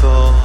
Before.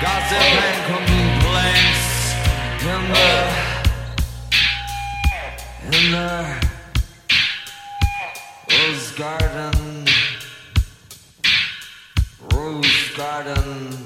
gossip and complaints in the in the Rose Garden. Rose Garden.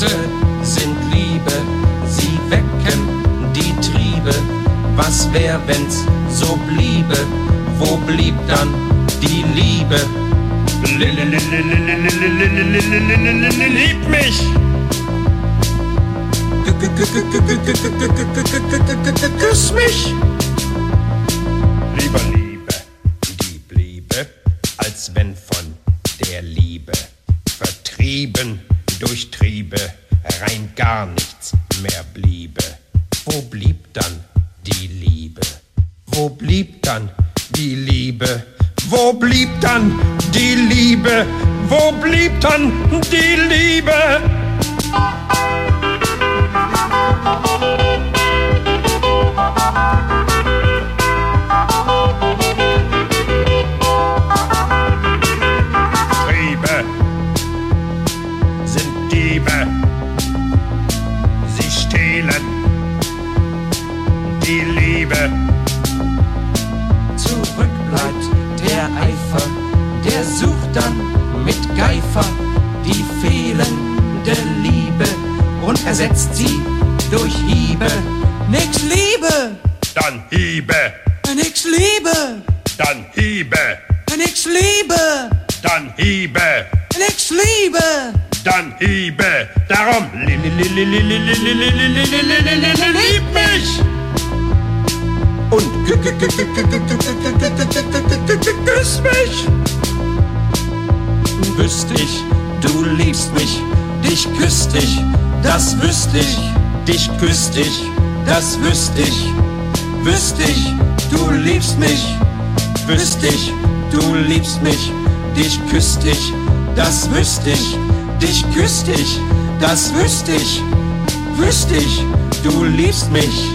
Küsse sind Liebe, sie wecken die Triebe. Was wär, wenn's so bliebe? Wo blieb dann die Liebe? Lieb mich! Küss mich! ich, das wüsste ich, dich küsste ich, das wüsste ich, wüsste ich, du liebst mich.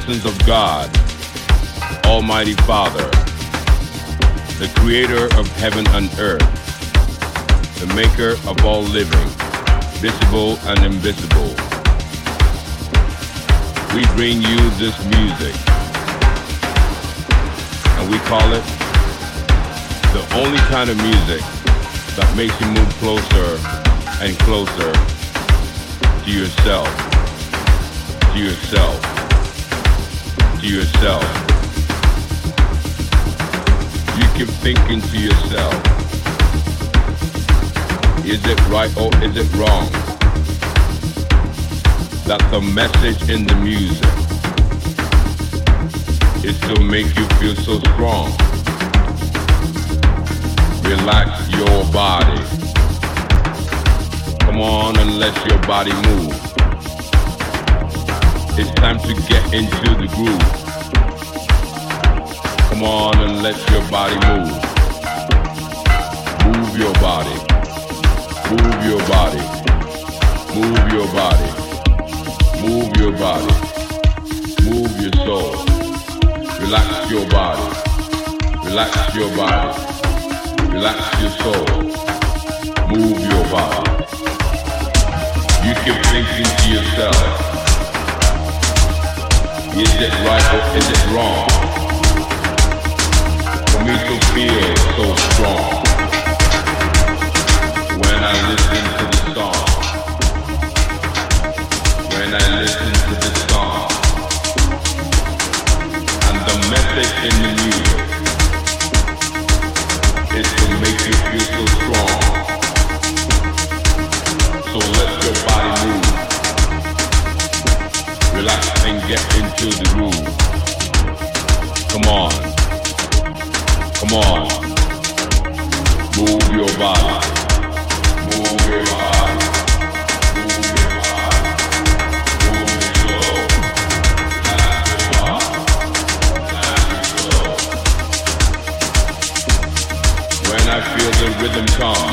Blessings of God, Almighty Father, the creator of heaven and earth, the maker of all living, visible and invisible. We bring you this music, and we call it the only kind of music that makes you move closer and closer to yourself, to yourself, to yourself. You keep thinking to yourself, is it right or is it wrong? That the message in the music is to make you feel so strong. Relax your body. Come on and let your body move. It's time to get into the groove. Come on and let your body move. Move your body. Move your body. Move your body. Move your body. Move your soul. Relax your body. Relax your body. Relax your soul. Move your body. You keep thinking to yourself, is it right or is it wrong? For me to feel so strong when I listen to the song. When I listen to the song. And the message in the music is to make you feel so strong. So let into the groove. Come on. Come on. Move your body. Move your body. Move your body. Move your body. Relax your soul. When I feel the rhythm come,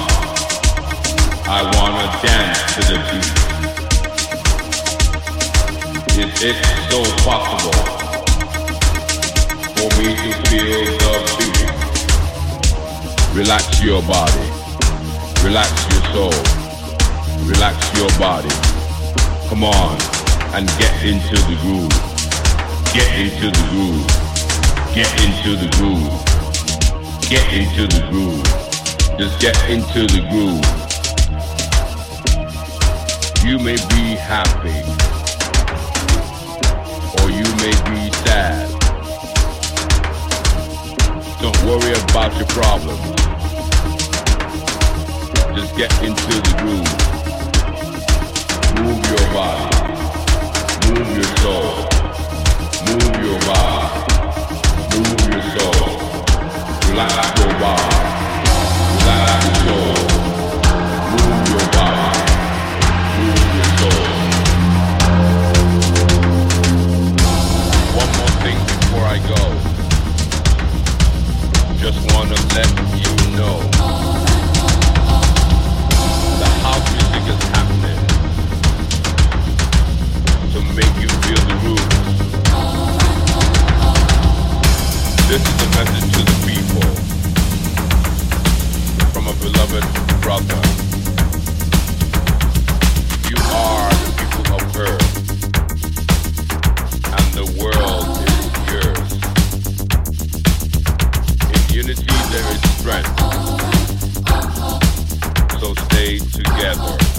I wanna dance to the beat. Is it so possible for me to feel the beat? Relax your body, relax your soul, relax your body. Come on and get into the groove. Get into the groove. Get into the groove. Get into the groove. Just get into the groove. You may be happy, you may be sad. Don't worry about your problems. Just get into the groove. Move your body. Move your soul. Move your body. Move your soul. Relax your body. Relax your soul. Move your body. I go. Just wanna let you know the house music is happening to make you feel the roots. This is a message to the people from a beloved brother. You are the people of Earth, and the world there is strength. So stay together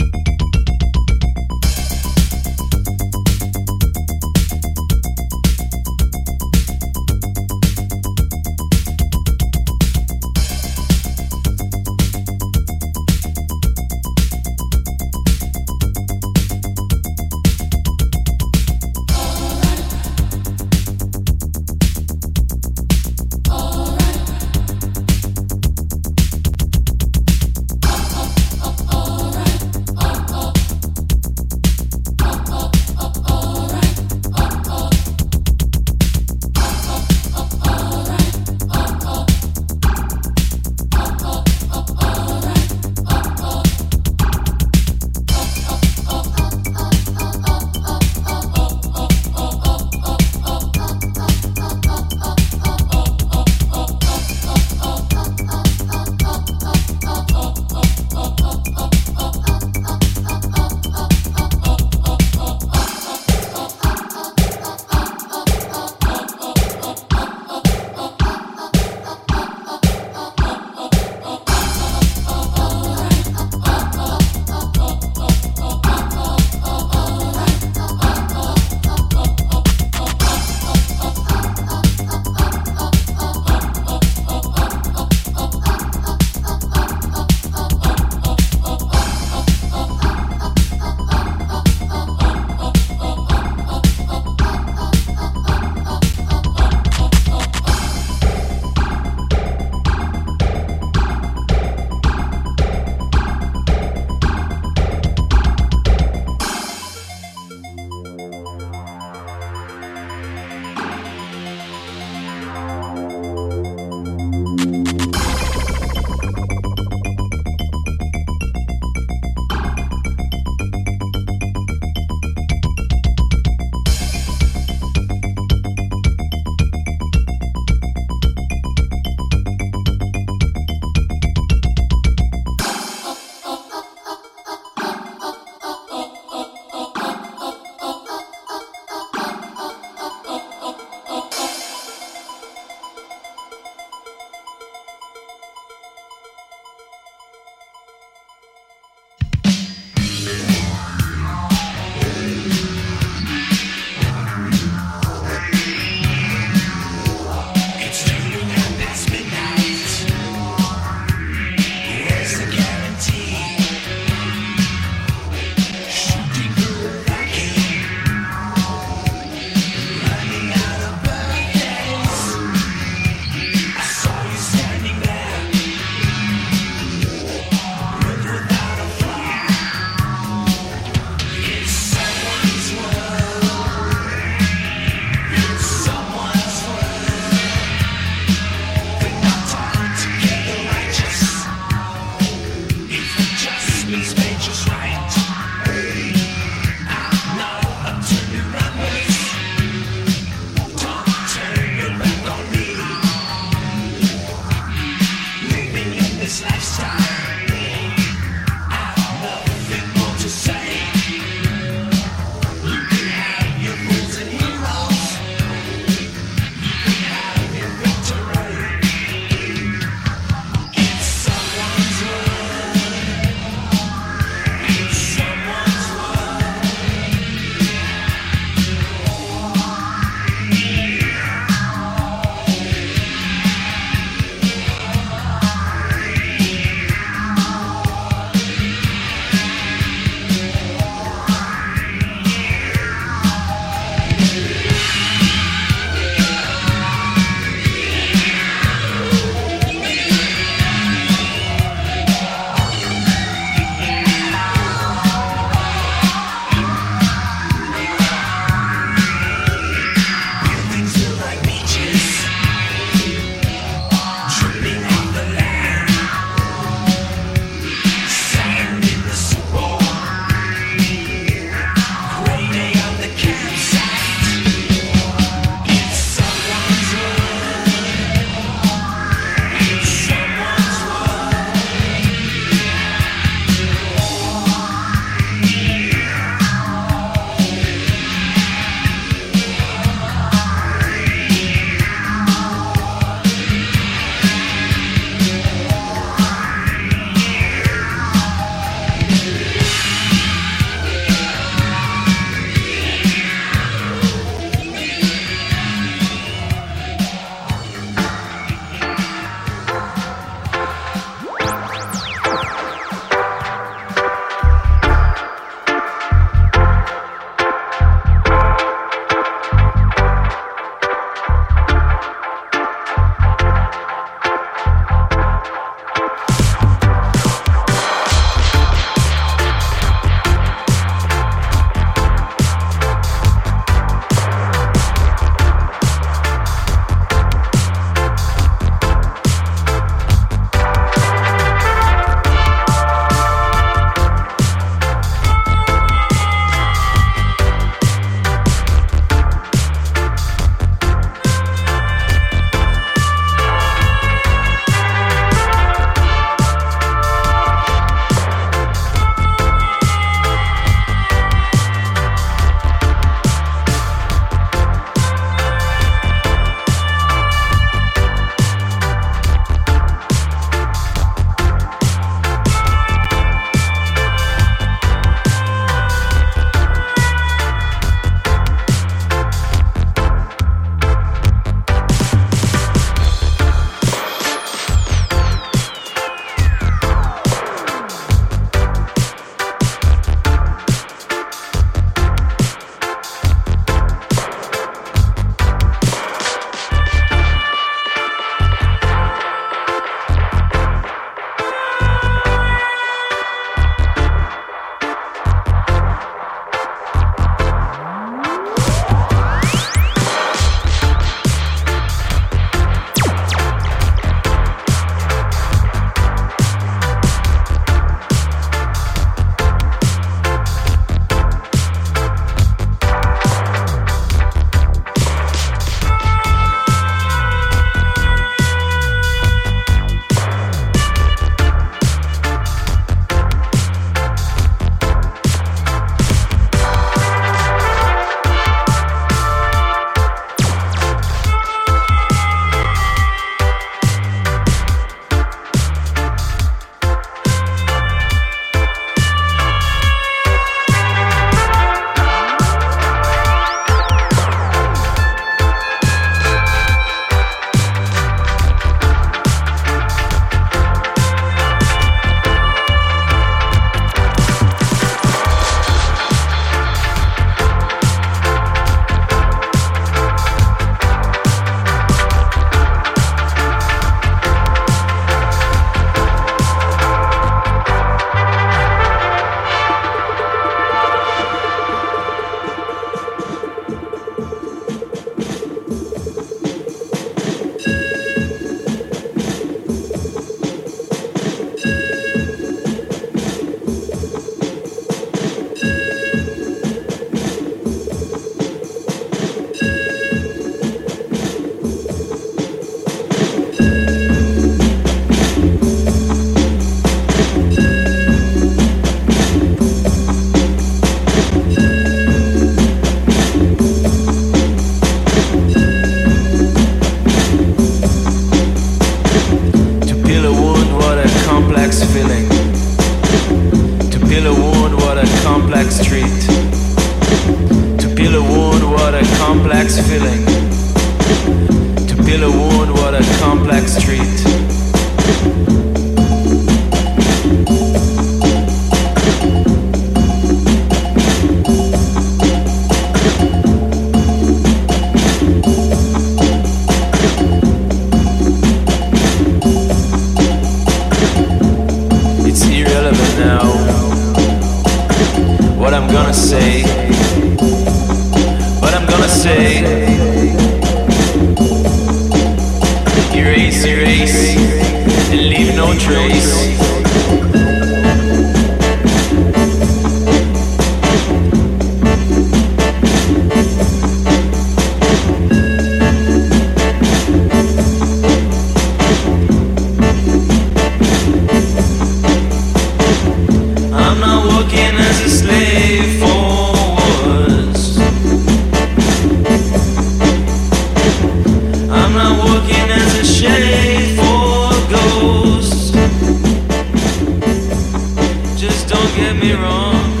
get me wrong.